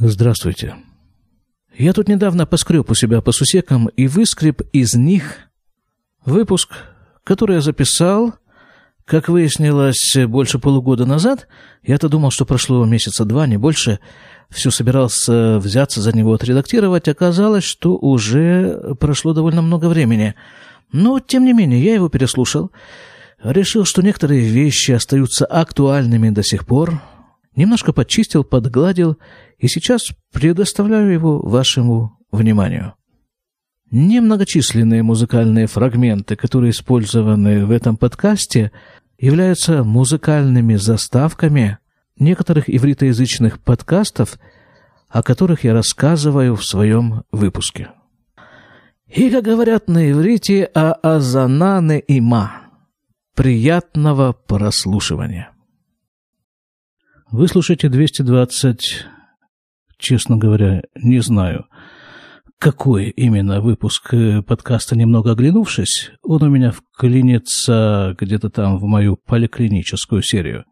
Здравствуйте. Я тут недавно поскреб у себя по сусекам и выскреб из них выпуск, который я записал, как выяснилось, больше полугода назад. Я-то думал, что прошло месяца два, не больше. Все собирался взяться за него отредактировать. Оказалось, что уже прошло довольно много времени. Но, тем не менее, я его переслушал. Решил, что некоторые вещи остаются актуальными до сих пор. Немножко подчистил, подгладил и сейчас предоставляю его вашему вниманию. Немногочисленные музыкальные фрагменты, которые использованы в этом подкасте, являются музыкальными заставками некоторых ивритоязычных подкастов, о которых я рассказываю в своем выпуске. И, как говорят на иврите, а азананы има. Приятного прослушивания. Вы слушаете 220 честно говоря, не знаю, какой именно выпуск э, подкаста «Немного оглянувшись», он у меня вклинится где-то там в мою поликлиническую серию.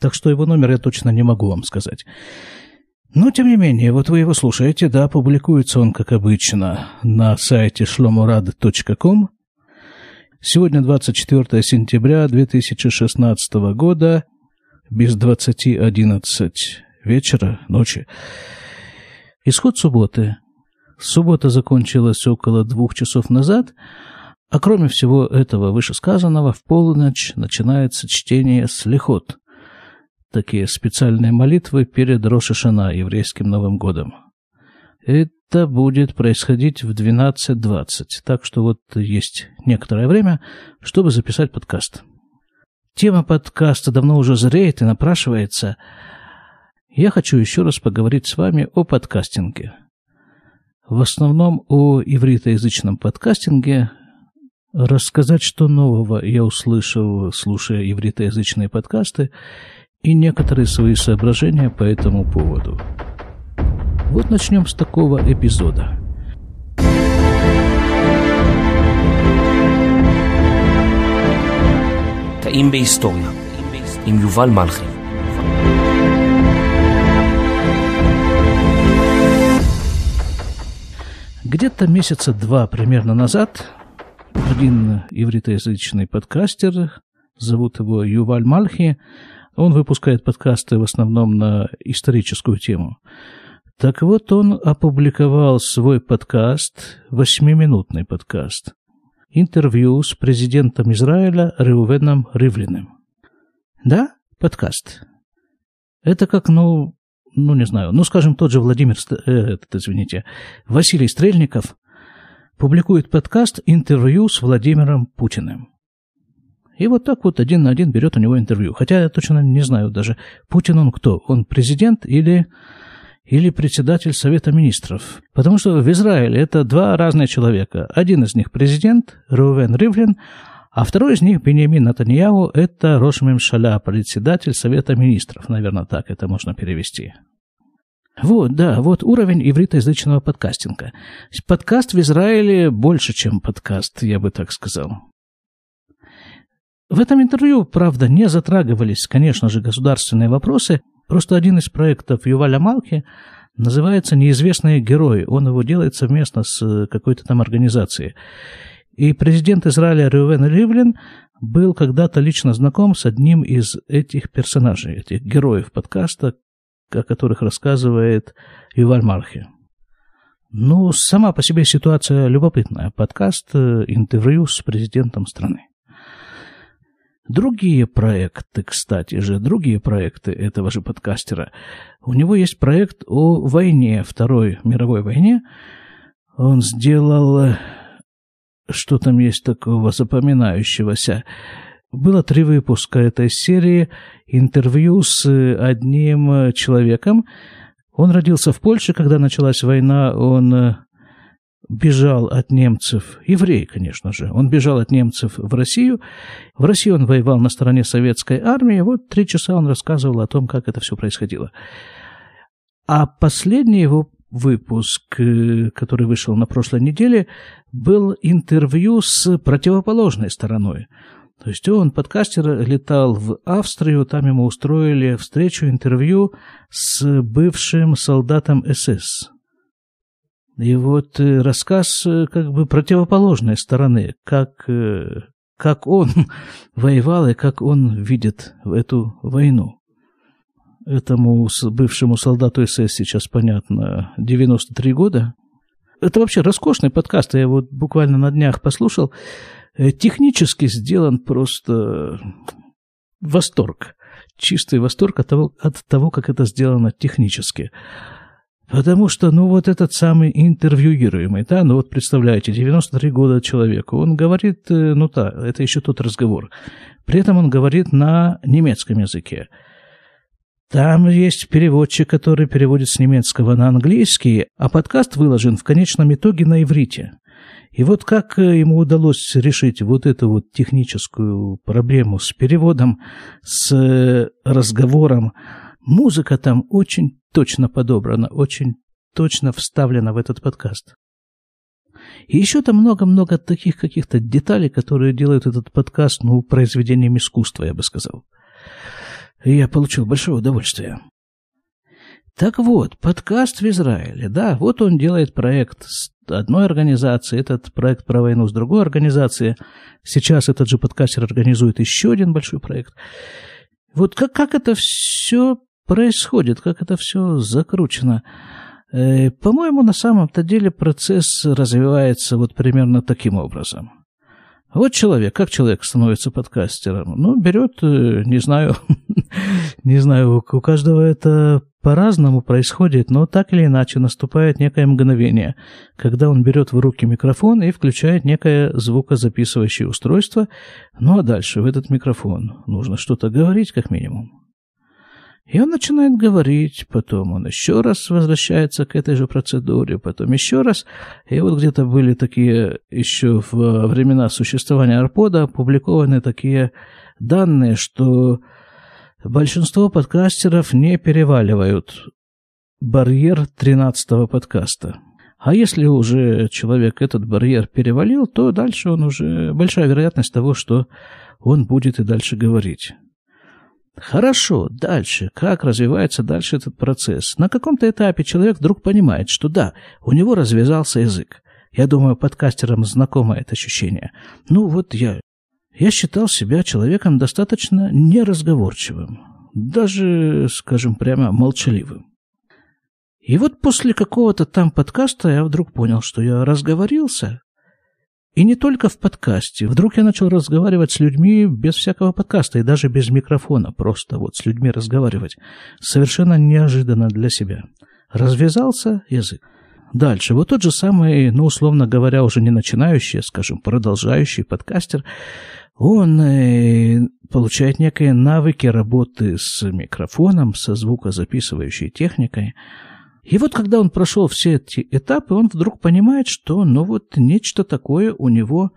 Так что его номер я точно не могу вам сказать. Но, тем не менее, вот вы его слушаете, да, публикуется он, как обычно, на сайте shlomorad.com. Сегодня 24 сентября 2016 года, без 20.11 вечера, ночи. Исход субботы. Суббота закончилась около двух часов назад, а кроме всего этого вышесказанного, в полночь начинается чтение слихот, такие специальные молитвы перед Рошашана, еврейским Новым годом. Это будет происходить в 12.20, так что вот есть некоторое время, чтобы записать подкаст. Тема подкаста давно уже зреет и напрашивается – я хочу еще раз поговорить с вами о подкастинге. В основном о ивритоязычном подкастинге. Рассказать, что нового я услышал, слушая ивритоязычные подкасты, и некоторые свои соображения по этому поводу. Вот начнем с такого эпизода. Таим история. Им Юваль Малхин. Где-то месяца два примерно назад один ивритоязычный подкастер, зовут его Юваль Мальхи, он выпускает подкасты в основном на историческую тему. Так вот, он опубликовал свой подкаст, восьмиминутный подкаст, интервью с президентом Израиля Реувеном Ривлиным. Да, подкаст. Это как, ну, ну, не знаю, ну, скажем, тот же Владимир, э, этот, извините, Василий Стрельников публикует подкаст «Интервью с Владимиром Путиным». И вот так вот один на один берет у него интервью. Хотя я точно не знаю даже, Путин он кто? Он президент или, или председатель Совета Министров? Потому что в Израиле это два разных человека. Один из них президент, Рувен Ривлин, а второй из них, Бенемин Натаньяу, это Рошмим Шаля, председатель Совета Министров. Наверное, так это можно перевести. Вот, да, вот уровень ивритоязычного подкастинга. Подкаст в Израиле больше, чем подкаст, я бы так сказал. В этом интервью, правда, не затрагивались, конечно же, государственные вопросы. Просто один из проектов Юваля Малки называется «Неизвестные герои». Он его делает совместно с какой-то там организацией. И президент Израиля Рювен Ривлин был когда-то лично знаком с одним из этих персонажей, этих героев подкаста, о которых рассказывает Юваль Мархи. Ну, сама по себе ситуация любопытная. Подкаст, э, интервью с президентом страны. Другие проекты, кстати же, другие проекты этого же подкастера. У него есть проект о войне, Второй мировой войне. Он сделал что там есть такого запоминающегося. Было три выпуска этой серии, интервью с одним человеком. Он родился в Польше, когда началась война, он э, бежал от немцев, еврей, конечно же, он бежал от немцев в Россию. В России он воевал на стороне советской армии. Вот три часа он рассказывал о том, как это все происходило. А последний его выпуск, э, который вышел на прошлой неделе, был интервью с противоположной стороной. То есть он, подкастер, летал в Австрию, там ему устроили встречу, интервью с бывшим солдатом СС. И вот э, рассказ э, как бы противоположной стороны, как, как он воевал и как он видит эту войну. Этому бывшему солдату СС сейчас, понятно, 93 года. Это вообще роскошный подкаст, я его буквально на днях послушал. Технически сделан просто восторг. Чистый восторг от того, от того, как это сделано технически. Потому что, ну, вот этот самый интервьюируемый, да, ну, вот представляете, 93 года человеку, он говорит, э, ну, да, это еще тот разговор. При этом он говорит на немецком языке. Там есть переводчик, который переводит с немецкого на английский, а подкаст выложен в конечном итоге на иврите. И вот как э, ему удалось решить вот эту вот техническую проблему с переводом, с э, разговором, музыка там очень точно подобрана, очень точно вставлена в этот подкаст. И еще там много-много таких каких-то деталей, которые делают этот подкаст, ну, произведением искусства, я бы сказал. И я получил большое удовольствие. Так вот, подкаст в Израиле, да, вот он делает проект с одной организации, этот проект про войну с другой организацией. Сейчас этот же подкастер организует еще один большой проект. Вот как, как это все происходит, как это все закручено. Э, по-моему, на самом-то деле процесс развивается вот примерно таким образом. Вот человек, как человек становится подкастером? Ну, берет, э, не знаю, не знаю, у каждого это по-разному происходит, но так или иначе наступает некое мгновение, когда он берет в руки микрофон и включает некое звукозаписывающее устройство, ну а дальше в этот микрофон нужно что-то говорить как минимум. И он начинает говорить, потом он еще раз возвращается к этой же процедуре, потом еще раз. И вот где-то были такие еще в времена существования Арпода опубликованы такие данные, что большинство подкастеров не переваливают барьер 13-го подкаста. А если уже человек этот барьер перевалил, то дальше он уже большая вероятность того, что он будет и дальше говорить. Хорошо, дальше. Как развивается дальше этот процесс? На каком-то этапе человек вдруг понимает, что да, у него развязался язык. Я думаю, подкастерам знакомо это ощущение. Ну вот я... Я считал себя человеком достаточно неразговорчивым. Даже, скажем прямо, молчаливым. И вот после какого-то там подкаста я вдруг понял, что я разговорился, и не только в подкасте. Вдруг я начал разговаривать с людьми без всякого подкаста и даже без микрофона, просто вот с людьми разговаривать. Совершенно неожиданно для себя. Развязался язык. Дальше. Вот тот же самый, ну, условно говоря, уже не начинающий, а, скажем, продолжающий подкастер, он э, получает некие навыки работы с микрофоном, со звукозаписывающей техникой – и вот когда он прошел все эти этапы, он вдруг понимает, что ну вот нечто такое у него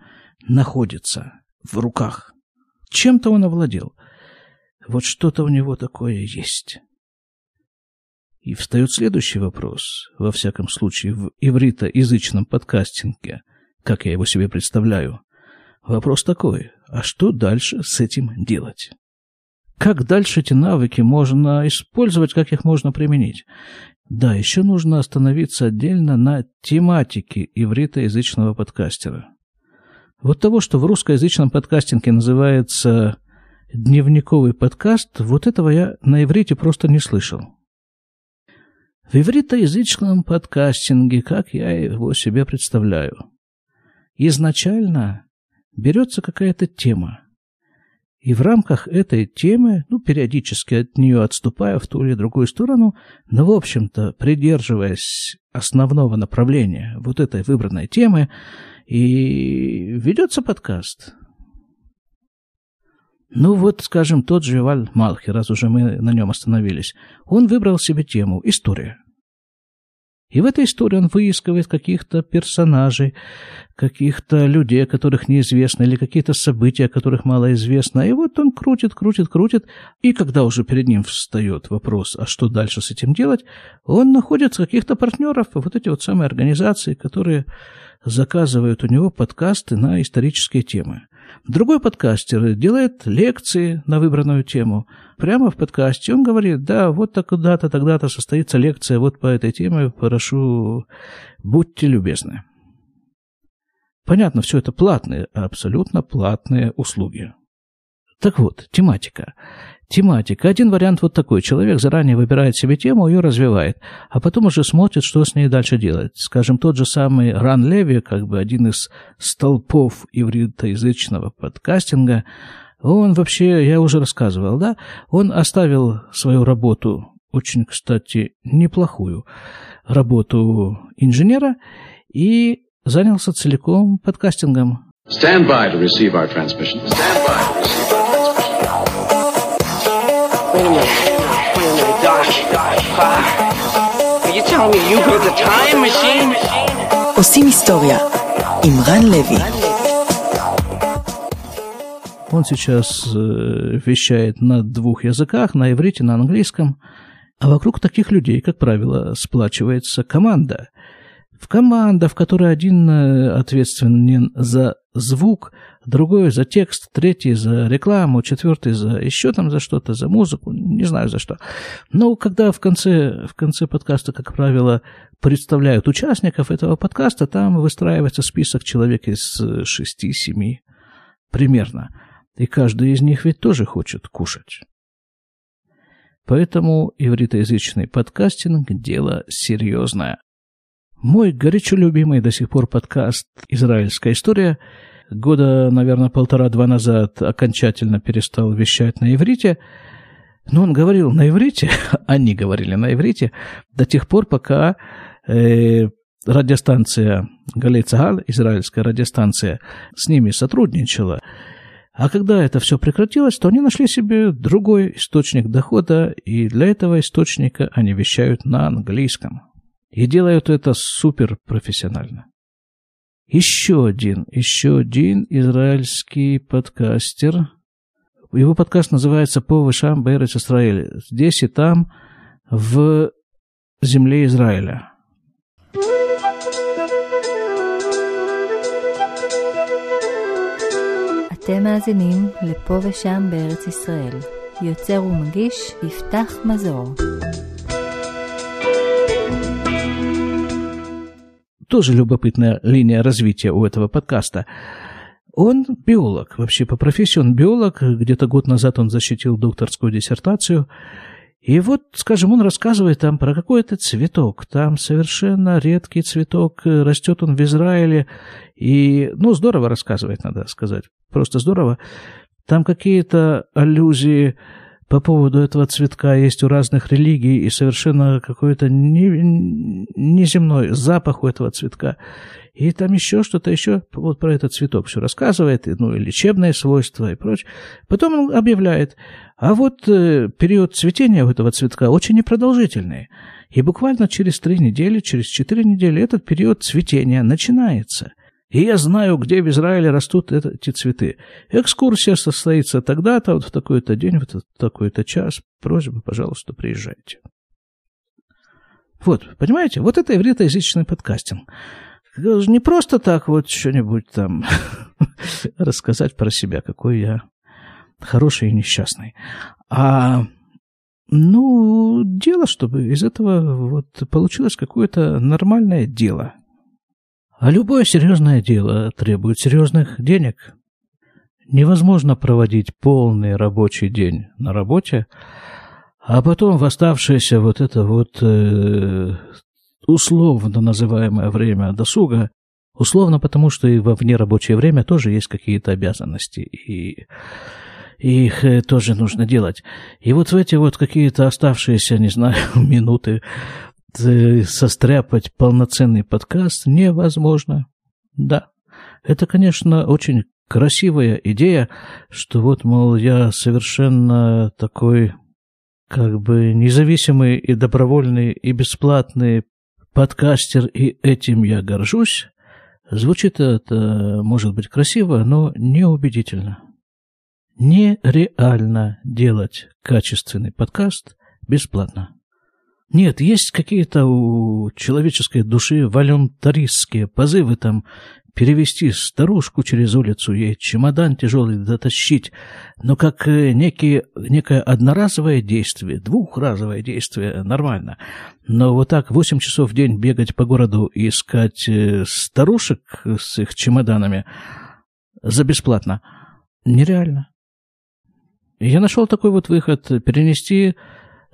находится в руках. Чем-то он овладел. Вот что-то у него такое есть. И встает следующий вопрос, во всяком случае, в ивритоязычном подкастинге, как я его себе представляю. Вопрос такой, а что дальше с этим делать? Как дальше эти навыки можно использовать, как их можно применить? Да, еще нужно остановиться отдельно на тематике ивритоязычного подкастера. Вот того, что в русскоязычном подкастинге называется дневниковый подкаст, вот этого я на иврите просто не слышал. В ивритоязычном подкастинге, как я его себе представляю, изначально берется какая-то тема, и в рамках этой темы, ну, периодически от нее отступая в ту или другую сторону, но, в общем-то, придерживаясь основного направления вот этой выбранной темы, и ведется подкаст. Ну вот, скажем, тот же Валь Малхи, раз уже мы на нем остановились, он выбрал себе тему «История». И в этой истории он выискивает каких-то персонажей, каких-то людей, о которых неизвестно, или какие-то события, о которых мало известно. И вот он крутит, крутит, крутит. И когда уже перед ним встает вопрос, а что дальше с этим делать, он находит каких-то партнеров, вот эти вот самые организации, которые заказывают у него подкасты на исторические темы. Другой подкастер делает лекции на выбранную тему. Прямо в подкасте он говорит, да, вот тогда-то, тогда-то состоится лекция вот по этой теме, прошу, будьте любезны. Понятно, все это платные, абсолютно платные услуги. Так вот, тематика. Тематика. Один вариант вот такой. Человек заранее выбирает себе тему, ее развивает, а потом уже смотрит, что с ней дальше делать. Скажем, тот же самый Ран Леви, как бы один из столпов ивритоязычного подкастинга, он вообще, я уже рассказывал, да, он оставил свою работу, очень, кстати, неплохую работу инженера, и занялся целиком подкастингом. Stand by to receive our transmission. Stand by to receive minute. Wait a minute, Doc. Doc. Are you telling me you built a time machine? עושים היסטוריה עם רן לוי. Он сейчас э, вещает на двух языках, на иврите, на английском. А вокруг таких людей, как правило, сплачивается команда. В команда, в которой один э, ответственен за звук, другой за текст, третий за рекламу, четвертый за еще там за что-то, за музыку, не знаю за что. Но когда в конце, в конце подкаста, как правило, представляют участников этого подкаста, там выстраивается список человек из шести-семи примерно. И каждый из них ведь тоже хочет кушать. Поэтому ивритоязычный подкастинг – дело серьезное. Мой горячо любимый до сих пор подкаст «Израильская история» года, наверное, полтора-два назад окончательно перестал вещать на иврите. Но он говорил на иврите, они говорили на иврите, до тех пор, пока э, радиостанция Галей Цагал, израильская радиостанция, с ними сотрудничала. А когда это все прекратилось, то они нашли себе другой источник дохода, и для этого источника они вещают на английском. И делают это супер профессионально. Еще один, еще один израильский подкастер. Его подкаст называется «По вышам Бейрец Израиль». Здесь и там, в земле Израиля. אתם מאזינים לפה ושם בארץ ישראל. יוצר ומגיש יפתח מזור. Тоже любопытная линия развития у этого подкаста. Он биолог, вообще по профессии он биолог. Где-то год назад он защитил докторскую диссертацию. И вот, скажем, он рассказывает там про какой-то цветок. Там совершенно редкий цветок, растет он в Израиле. И, ну, здорово рассказывает, надо сказать. Просто здорово. Там какие-то аллюзии по поводу этого цветка есть у разных религий и совершенно какой-то неземной запах у этого цветка. И там еще что-то еще вот про этот цветок все рассказывает, ну и лечебные свойства и прочее. Потом он объявляет, а вот э, период цветения у этого цветка очень непродолжительный. И буквально через три недели, через четыре недели этот период цветения начинается – и я знаю, где в Израиле растут эти цветы. Экскурсия состоится тогда-то, вот в такой-то день, вот в такой-то час. Просьба, пожалуйста, приезжайте. Вот, понимаете? Вот это ивритоязычный подкастинг. Не просто так вот что-нибудь там рассказать про себя, какой я хороший и несчастный. А ну, дело, чтобы из этого вот получилось какое-то нормальное дело, а любое серьезное дело требует серьезных денег. Невозможно проводить полный рабочий день на работе, а потом в оставшееся вот это вот э, условно называемое время досуга, условно потому, что и во внерабочее время тоже есть какие-то обязанности, и, и их э, тоже нужно делать. И вот в эти вот какие-то оставшиеся, не знаю, минуты состряпать полноценный подкаст невозможно. Да, это, конечно, очень красивая идея, что вот, мол, я совершенно такой как бы независимый и добровольный и бесплатный подкастер, и этим я горжусь. Звучит это, может быть, красиво, но неубедительно. Нереально делать качественный подкаст бесплатно. Нет, есть какие-то у человеческой души волюнтаристские позывы там перевести старушку через улицу, ей чемодан тяжелый дотащить, но как э, некие, некое одноразовое действие, двухразовое действие, нормально. Но вот так восемь часов в день бегать по городу и искать э, старушек с их чемоданами за бесплатно нереально. я нашел такой вот выход, перенести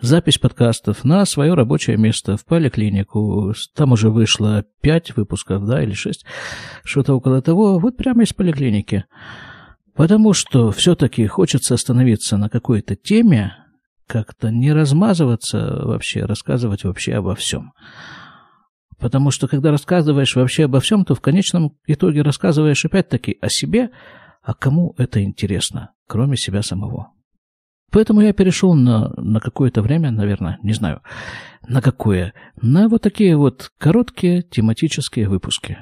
запись подкастов на свое рабочее место в поликлинику. Там уже вышло пять выпусков, да, или шесть, что-то около того, вот прямо из поликлиники. Потому что все-таки хочется остановиться на какой-то теме, как-то не размазываться вообще, рассказывать вообще обо всем. Потому что когда рассказываешь вообще обо всем, то в конечном итоге рассказываешь опять-таки о себе, а кому это интересно, кроме себя самого. Поэтому я перешел на, на какое-то время, наверное, не знаю, на какое, на вот такие вот короткие тематические выпуски.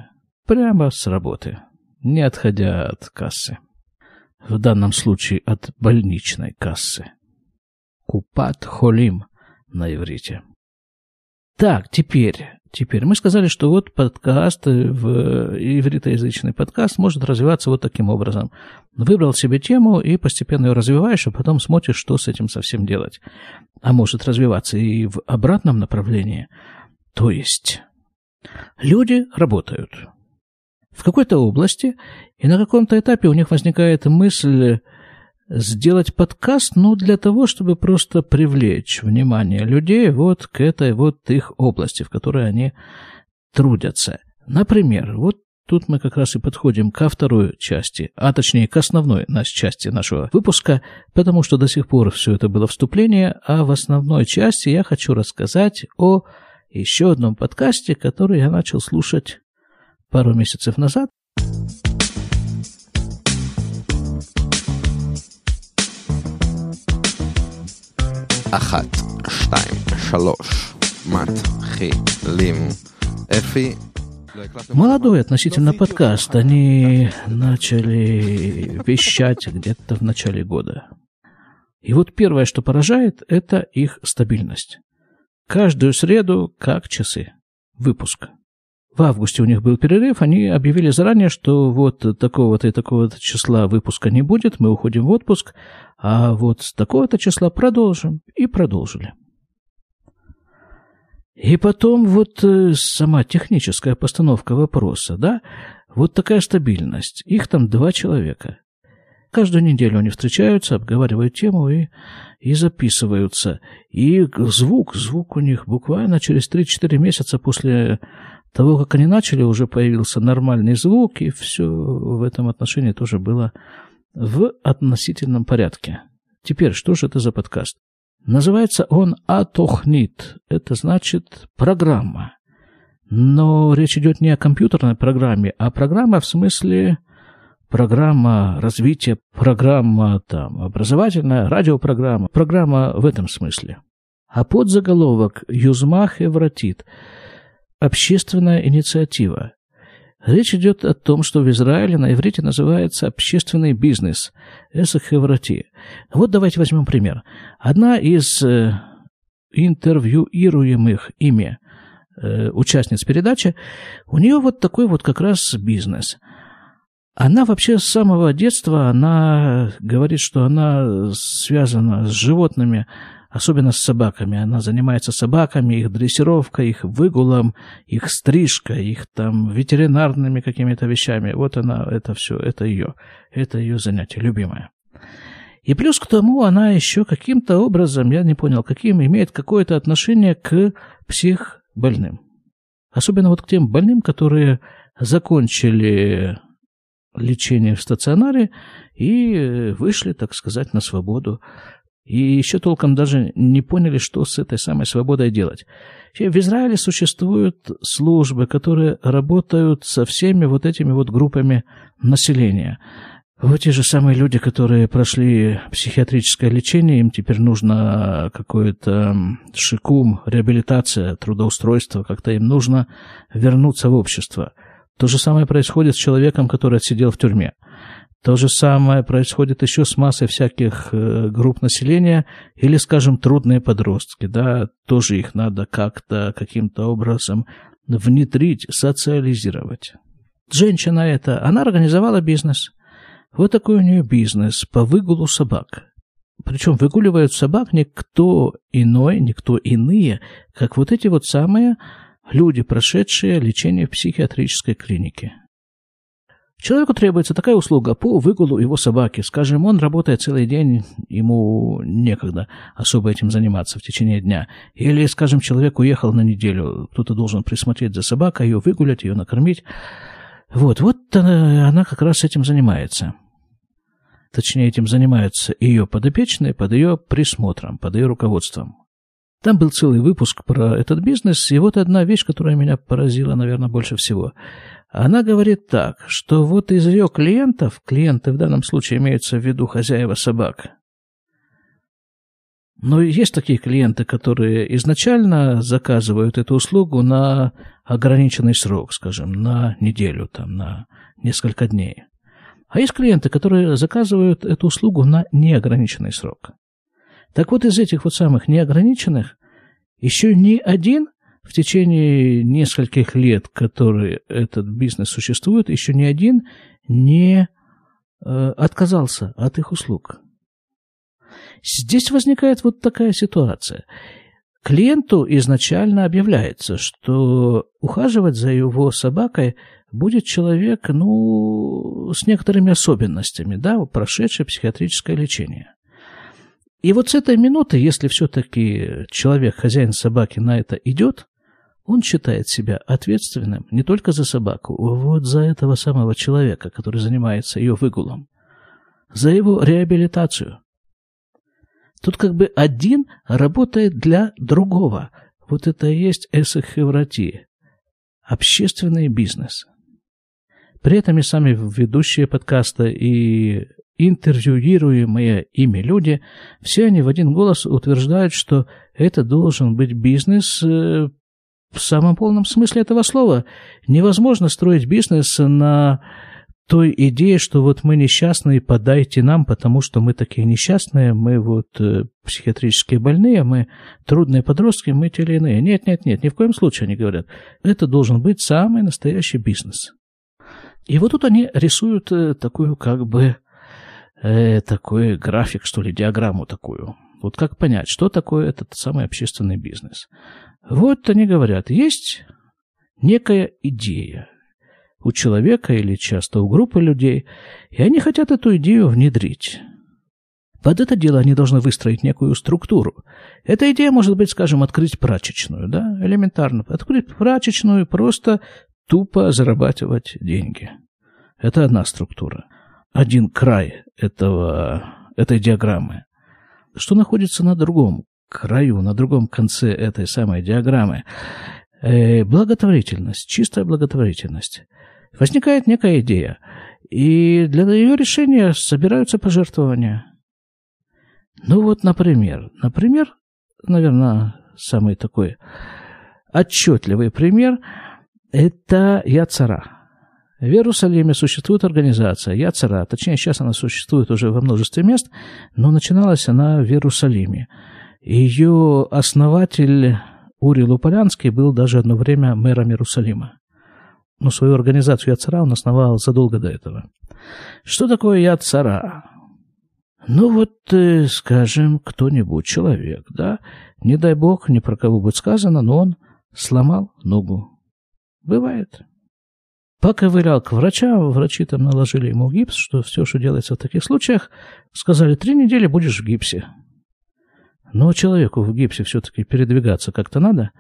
Прямо с работы, не отходя от кассы. В данном случае от больничной кассы. Купат холим на иврите. Так, теперь Теперь мы сказали, что вот подкаст, э, в ивритоязычный подкаст может развиваться вот таким образом. Выбрал себе тему и постепенно ее развиваешь, а потом смотришь, что с этим совсем делать. А может развиваться и в обратном направлении. То есть люди работают в какой-то области, и на каком-то этапе у них возникает мысль сделать подкаст, ну, для того, чтобы просто привлечь внимание людей вот к этой вот их области, в которой они трудятся. Например, вот тут мы как раз и подходим ко второй части, а точнее к основной нас части нашего выпуска, потому что до сих пор все это было вступление, а в основной части я хочу рассказать о еще одном подкасте, который я начал слушать пару месяцев назад. אחת, שתיים, שלוש, מתחילים. אפי, Молодой относительно подкаст. Они начали вещать где-то в начале года. И вот первое, что поражает, это их стабильность. Каждую среду, как часы. Выпуск. В августе у них был перерыв, они объявили заранее, что вот такого-то и такого-то числа выпуска не будет, мы уходим в отпуск, а вот с такого-то числа продолжим. И продолжили. И потом вот э, сама техническая постановка вопроса, да, вот такая стабильность. Их там два человека. Каждую неделю они встречаются, обговаривают тему и, и записываются. И звук, звук у них буквально через 3-4 месяца после того, как они начали, уже появился нормальный звук, и все в этом отношении тоже было в относительном порядке. Теперь, что же это за подкаст? Называется он «Атохнит». Это значит «программа». Но речь идет не о компьютерной программе, а программа в смысле программа развития, программа там, образовательная, радиопрограмма, программа в этом смысле. А подзаголовок «Юзмах Евратит» общественная инициатива. Речь идет о том, что в Израиле на иврите называется общественный бизнес – эсахеврати. Вот давайте возьмем пример. Одна из э, интервьюируемых ими э, участниц передачи, у нее вот такой вот как раз бизнес. Она вообще с самого детства, она говорит, что она связана с животными, особенно с собаками. Она занимается собаками, их дрессировкой, их выгулом, их стрижкой, их там ветеринарными какими-то вещами. Вот она, это все, это ее, это ее занятие любимое. И плюс к тому она еще каким-то образом, я не понял, каким, имеет какое-то отношение к психбольным. Особенно вот к тем больным, которые закончили лечение в стационаре и вышли, так сказать, на свободу и еще толком даже не поняли, что с этой самой свободой делать. В Израиле существуют службы, которые работают со всеми вот этими вот группами населения. Вот те же самые люди, которые прошли психиатрическое лечение, им теперь нужно какое-то шикум, реабилитация, трудоустройство, как-то им нужно вернуться в общество. То же самое происходит с человеком, который отсидел в тюрьме. То же самое происходит еще с массой всяких э, групп населения или, скажем, трудные подростки, да, тоже их надо как-то, каким-то образом внедрить, социализировать. Женщина эта, она организовала бизнес. Вот такой у нее бизнес по выгулу собак. Причем выгуливают собак никто иной, никто иные, как вот эти вот самые люди, прошедшие лечение в психиатрической клинике. Человеку требуется такая услуга по выгулу его собаки. Скажем, он работает целый день, ему некогда особо этим заниматься в течение дня. Или, скажем, человек уехал на неделю, кто-то должен присмотреть за собакой, ее выгулять, ее накормить. Вот, вот она, она как раз этим занимается. Точнее, этим занимаются ее подопечные под ее присмотром, под ее руководством. Там был целый выпуск про этот бизнес, и вот одна вещь, которая меня поразила, наверное, больше всего – она говорит так, что вот из ее клиентов, клиенты в данном случае имеются в виду хозяева собак, но есть такие клиенты, которые изначально заказывают эту услугу на ограниченный срок, скажем, на неделю, там, на несколько дней. А есть клиенты, которые заказывают эту услугу на неограниченный срок. Так вот, из этих вот самых неограниченных еще ни один в течение нескольких лет, которые этот бизнес существует, еще ни один не э, отказался от их услуг. Здесь возникает вот такая ситуация. Клиенту изначально объявляется, что ухаживать за его собакой будет человек, ну, с некоторыми особенностями, да, прошедший психиатрическое лечение. И вот с этой минуты, если все-таки человек, хозяин собаки, на это идет, он считает себя ответственным не только за собаку, вот за этого самого человека, который занимается ее выгулом, за его реабилитацию. Тут как бы один работает для другого. Вот это и есть эсэхеврати, общественный бизнес. При этом и сами ведущие подкаста, и интервьюируемые ими люди, все они в один голос утверждают, что это должен быть бизнес э, в самом полном смысле этого слова. Невозможно строить бизнес на той идее, что вот мы несчастные, подайте нам, потому что мы такие несчастные, мы вот э, психиатрические больные, мы трудные подростки, мы те или иные. Нет, нет, нет, ни в коем случае они говорят. Это должен быть самый настоящий бизнес. И вот тут они рисуют э, такую как бы э, такой график, что ли, диаграмму такую. Вот как понять, что такое этот самый общественный бизнес. Вот они говорят, есть некая идея у человека или часто у группы людей, и они хотят эту идею внедрить. Под это дело они должны выстроить некую структуру. Эта идея может быть, скажем, открыть прачечную, да, элементарно. Открыть прачечную, просто тупо зарабатывать деньги. Это одна структура. Один край этого, этой диаграммы. Что находится на другом краю, на другом конце этой самой диаграммы, э, благотворительность, чистая благотворительность. Возникает некая идея, и для ее решения собираются пожертвования. Ну вот, например, например, наверное, самый такой отчетливый пример – это Яцара. В Иерусалиме существует организация Яцара, точнее, сейчас она существует уже во множестве мест, но начиналась она в Иерусалиме – ее основатель Ури Луполянский был даже одно время мэром Иерусалима. Но свою организацию Яцара он основал задолго до этого. Что такое Яцара? Ну вот, э, скажем, кто-нибудь, человек, да, не дай бог, ни про кого будет сказано, но он сломал ногу. Бывает. Поковырял к врачам, врачи там наложили ему гипс, что все, что делается в таких случаях, сказали, три недели будешь в гипсе. Но человеку в гипсе все-таки передвигаться как-то надо.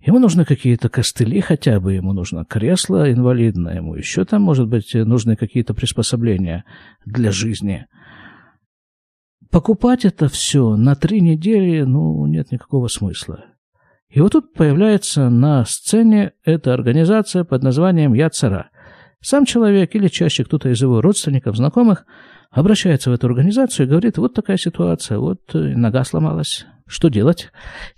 Ему нужны какие-то костыли хотя бы, ему нужно кресло инвалидное, ему еще там, может быть, нужны какие-то приспособления для жизни. Покупать это все на три недели, ну, нет никакого смысла. И вот тут появляется на сцене эта организация под названием «Я цара». Сам человек или чаще кто-то из его родственников, знакомых – обращается в эту организацию и говорит, вот такая ситуация, вот э, нога сломалась, что делать?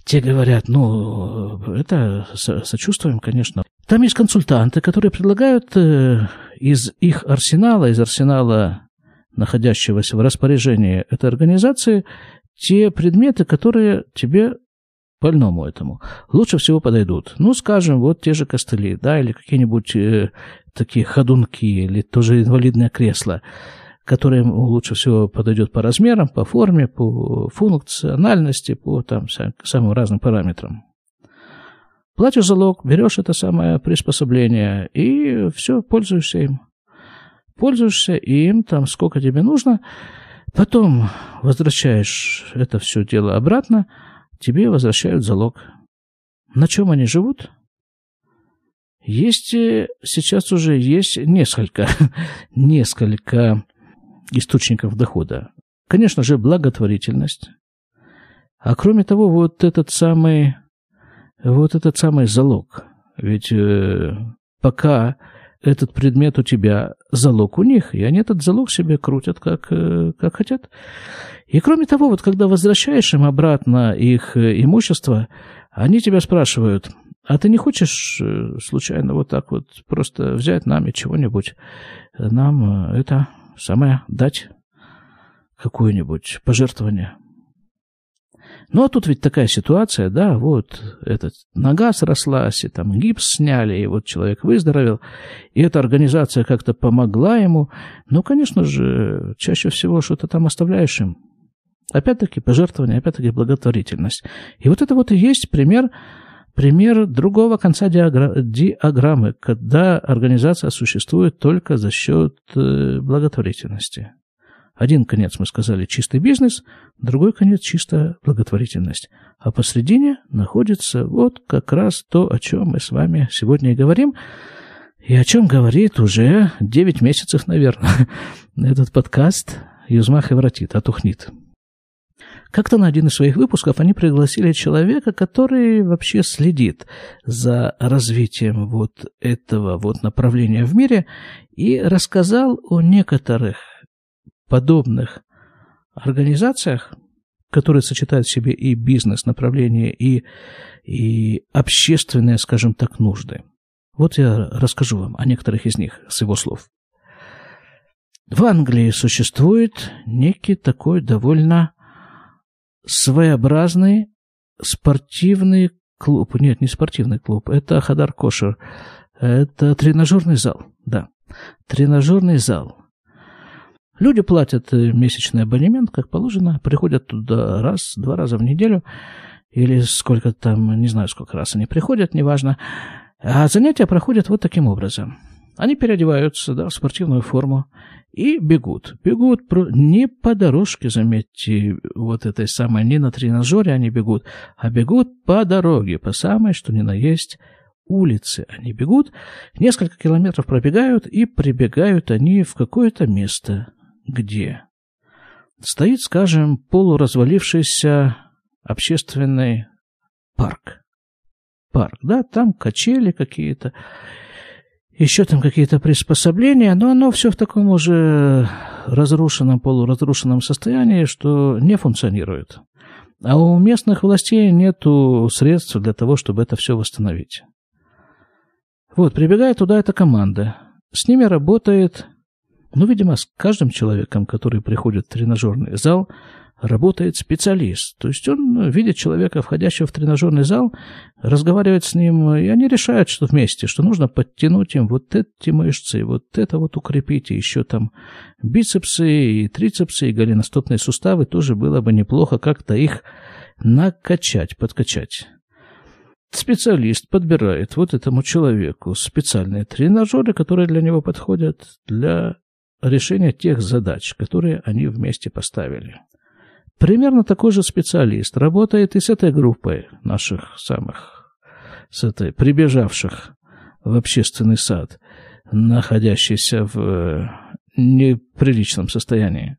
Те говорят, ну, это сочувствуем, конечно. Там есть консультанты, которые предлагают э, из их арсенала, из арсенала, находящегося в распоряжении этой организации, те предметы, которые тебе больному этому лучше всего подойдут. Ну, скажем, вот те же костыли, да, или какие-нибудь э, такие ходунки, или тоже инвалидное кресло, которое ему лучше всего подойдет по размерам, по форме, по функциональности, по там, самым разным параметрам. Платишь залог, берешь это самое приспособление и все, пользуешься им. Пользуешься им, там, сколько тебе нужно, потом возвращаешь это все дело обратно, тебе возвращают залог. На чем они живут? Есть э, сейчас уже есть несколько, несколько источников дохода. Конечно же, благотворительность. А кроме того, вот этот самый, вот этот самый залог. Ведь э, пока этот предмет у тебя, залог у них, и они этот залог себе крутят, как, э, как хотят. И кроме того, вот когда возвращаешь им обратно их э, имущество, они тебя спрашивают, а ты не хочешь э, случайно вот так вот просто взять нами чего-нибудь, нам это самое дать какое-нибудь пожертвование? Ну, а тут ведь такая ситуация, да, вот этот нога срослась, и там гипс сняли, и вот человек выздоровел, и эта организация как-то помогла ему. Ну, конечно же, чаще всего что-то там оставляешь им. Опять-таки пожертвование, опять-таки благотворительность. И вот это вот и есть пример, пример другого конца диаграммы, когда организация существует только за счет э, благотворительности. Один конец, мы сказали, чистый бизнес, другой конец – чистая благотворительность. А посредине находится вот как раз то, о чем мы с вами сегодня и говорим, и о чем говорит уже 9 месяцев, наверное, этот подкаст «Юзмах и вратит», отухнит. Как-то на один из своих выпусков они пригласили человека, который вообще следит за развитием вот этого вот направления в мире и рассказал о некоторых подобных организациях, которые сочетают в себе и бизнес-направление, и, и общественные, скажем так, нужды. Вот я расскажу вам о некоторых из них с его слов. В Англии существует некий такой довольно своеобразный спортивный клуб. Нет, не спортивный клуб, это Хадар Кошер. Это тренажерный зал, да. Тренажерный зал. Люди платят э, месячный абонемент, как положено, приходят туда раз, два раза в неделю, или сколько там, не знаю, сколько раз они приходят, неважно. А занятия проходят вот таким образом. Они переодеваются да, в спортивную форму и бегут. Бегут не по дорожке, заметьте, вот этой самой, не на тренажере они бегут, а бегут по дороге, по самой, что ни на есть, улице. Они бегут, несколько километров пробегают, и прибегают они в какое-то место где? Стоит, скажем, полуразвалившийся общественный парк. Парк, да, там качели какие-то, еще там какие-то приспособления, но оно все в таком уже разрушенном, полуразрушенном состоянии, что не функционирует. А у местных властей нет средств для того, чтобы это все восстановить. Вот, прибегает туда эта команда. С ними работает но, видимо, с каждым человеком, который приходит в тренажерный зал, работает специалист. То есть он видит человека, входящего в тренажерный зал, разговаривает с ним, и они решают, что вместе, что нужно подтянуть им вот эти мышцы, вот это вот укрепить, и еще там бицепсы, и трицепсы, и голеностопные суставы, тоже было бы неплохо как-то их накачать, подкачать. Специалист подбирает вот этому человеку специальные тренажеры, которые для него подходят для решения тех задач, которые они вместе поставили. Примерно такой же специалист работает и с этой группой наших самых, с этой прибежавших в общественный сад, находящийся в э, неприличном состоянии.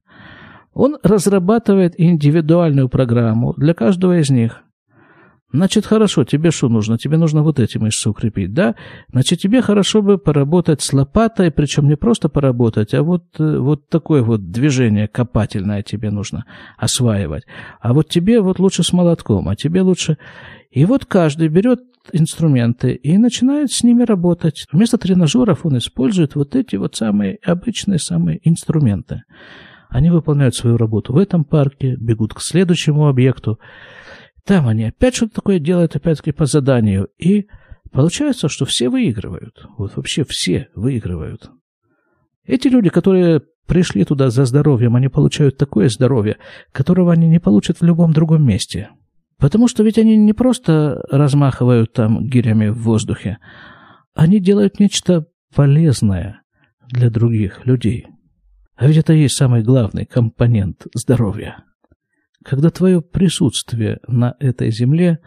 Он разрабатывает индивидуальную программу для каждого из них. Значит, хорошо, тебе что нужно? Тебе нужно вот эти мышцы укрепить, да? Значит, тебе хорошо бы поработать с лопатой, причем не просто поработать, а вот, э, вот такое вот движение копательное тебе нужно осваивать. А вот тебе вот лучше с молотком, а тебе лучше... И вот каждый берет инструменты и начинает с ними работать. Вместо тренажеров он использует вот эти вот самые обычные самые инструменты. Они выполняют свою работу в этом парке, бегут к следующему объекту. Там они опять что-то такое делают, опять-таки по заданию. И получается, что все выигрывают. Вот вообще все выигрывают. Эти люди, которые пришли туда за здоровьем, они получают такое здоровье, которого они не получат в любом другом месте. Потому что ведь они не просто размахивают там гирями в воздухе, они делают нечто полезное для других людей. А ведь это и есть самый главный компонент здоровья когда твое присутствие на этой земле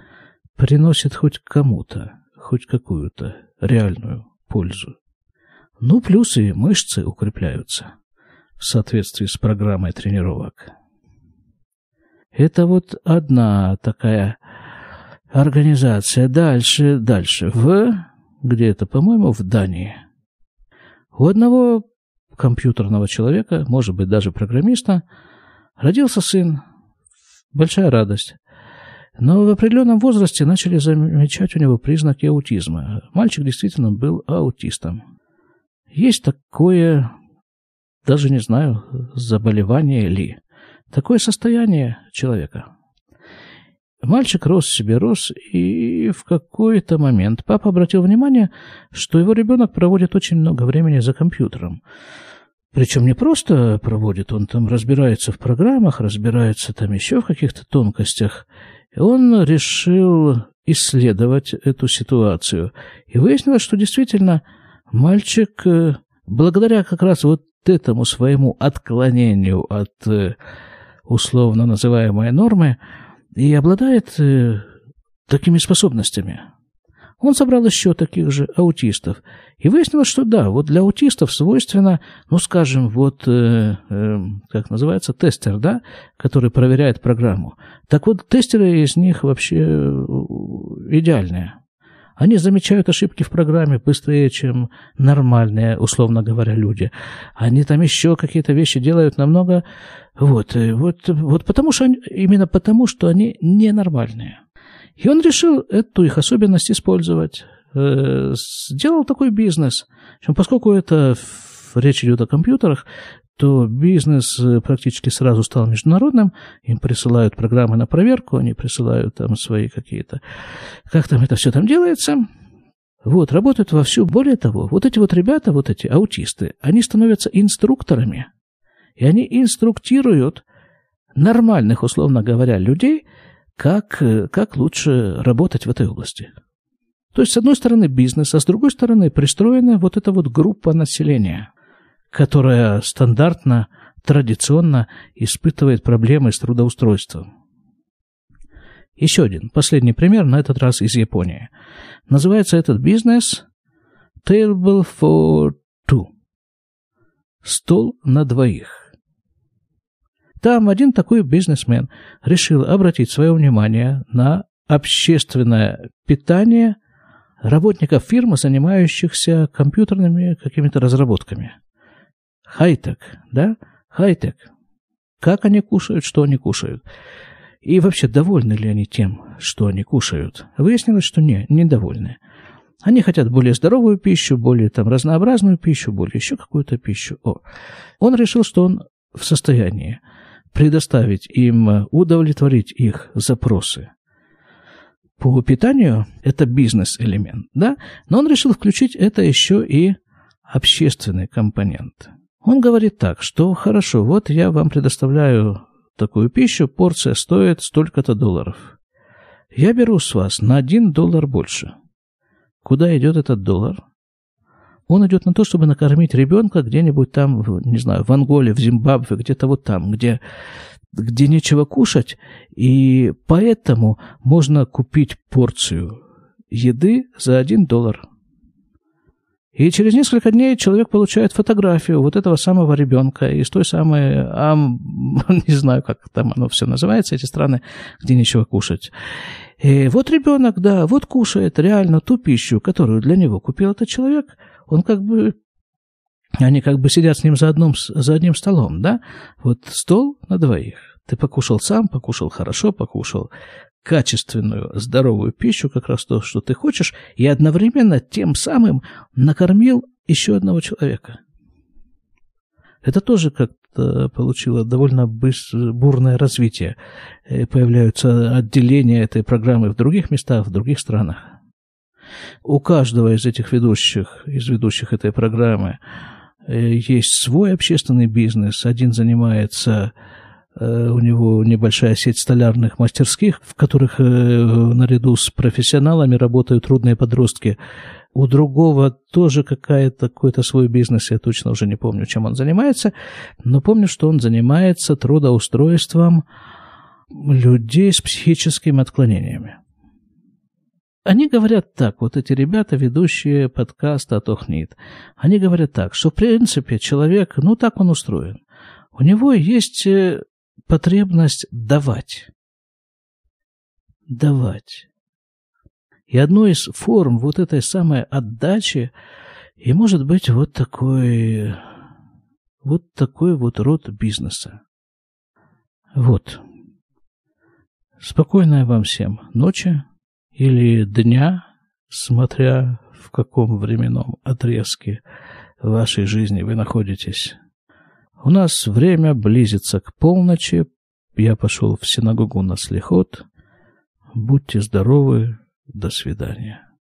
приносит хоть кому-то, хоть какую-то реальную пользу. Ну, плюс и мышцы укрепляются в соответствии с программой тренировок. Это вот одна такая организация. Дальше, дальше. В... Где это, по-моему, в Дании. У одного компьютерного человека, может быть, даже программиста, родился сын, Большая радость. Но в определенном возрасте начали замечать у него признаки аутизма. Мальчик действительно был аутистом. Есть такое, даже не знаю, заболевание ли, такое состояние человека. Мальчик рос себе, рос, и в какой-то момент папа обратил внимание, что его ребенок проводит очень много времени за компьютером. Причем не просто проводит, он там разбирается в программах, разбирается там еще в каких-то тонкостях. И он решил исследовать эту ситуацию. И выяснилось, что действительно мальчик, э, благодаря как раз вот этому своему отклонению от э, условно называемой нормы, и обладает э, такими способностями. Он собрал еще таких же аутистов. И выяснилось, что да, вот для аутистов свойственно, ну, скажем, вот, э, э, как называется, тестер, да, который проверяет программу. Так вот, тестеры из них вообще э, идеальные. Они замечают ошибки в программе быстрее, чем нормальные, условно говоря, люди. Они там еще какие-то вещи делают намного... Вот, э, вот, вот потому что они, именно потому, что они ненормальные. И он решил эту их особенность использовать. Э, сделал такой бизнес. Поскольку это речь идет о компьютерах, то бизнес э, практически сразу стал международным. Им присылают программы на проверку, они присылают там свои какие-то... Как там это все там делается? Вот, работают вовсю. Более того, вот эти вот ребята, вот эти аутисты, они становятся инструкторами. И они инструктируют нормальных, условно говоря, людей – как, э, как лучше работать в этой области. То есть, с одной стороны, бизнес, а с другой стороны, пристроена вот эта вот группа населения, которая стандартно, традиционно испытывает проблемы с трудоустройством. Еще один, последний пример, на этот раз из Японии. Называется этот бизнес Table for Two. Стол на двоих. Там один такой бизнесмен решил обратить свое внимание на общественное питание работников фирмы, занимающихся компьютерными какими-то разработками. Хай-тек, да? Хай-тек. Как они кушают, что они кушают. И вообще, довольны ли они тем, что они кушают? Выяснилось, что не, недовольны. Они хотят более здоровую пищу, более там разнообразную пищу, более еще какую-то пищу. О. Он решил, что он в состоянии предоставить им, э, удовлетворить их запросы. По питанию это бизнес-элемент, да, но он решил включить это еще и общественный компонент. Он говорит так, что хорошо, вот я вам предоставляю такую пищу, порция стоит столько-то долларов. Я беру с вас на один доллар больше. Куда идет этот доллар? Он идет на то, чтобы накормить ребенка где-нибудь там, не знаю, в Анголе, в Зимбабве, где-то вот там, где, где нечего кушать, и поэтому можно купить порцию еды за один доллар. И через несколько дней человек получает фотографию вот этого самого ребенка из той самой, а, не знаю, как там оно все называется, эти страны, где нечего кушать. И вот ребенок, да, вот кушает реально ту пищу, которую для него купил этот человек. Он как бы они как бы сидят с ним за, одном, за одним столом, да? Вот стол на двоих. Ты покушал сам, покушал хорошо, покушал качественную, здоровую пищу, как раз то, что ты хочешь, и одновременно тем самым накормил еще одного человека. Это тоже как-то получило довольно быстро, бурное развитие. И появляются отделения этой программы в других местах, в других странах. У каждого из этих ведущих, из ведущих этой программы, э, есть свой общественный бизнес. Один занимается Э, у него небольшая сеть столярных мастерских, в которых э, наряду с профессионалами работают трудные подростки. У другого тоже какая-то, какой-то свой бизнес, я точно уже не помню, чем он занимается, но помню, что он занимается трудоустройством людей с психическими отклонениями. Они говорят так, вот эти ребята, ведущие подкаста «Атохнит», они говорят так, что в принципе человек, ну так он устроен. У него есть э, потребность давать. Давать. И одной из форм вот этой самой отдачи и может быть вот такой, вот такой вот род бизнеса. Вот. Спокойной вам всем ночи или дня, смотря в каком временном отрезке вашей жизни вы находитесь. У нас время близится к полночи. Я пошел в синагогу на слихот. Будьте здоровы. До свидания.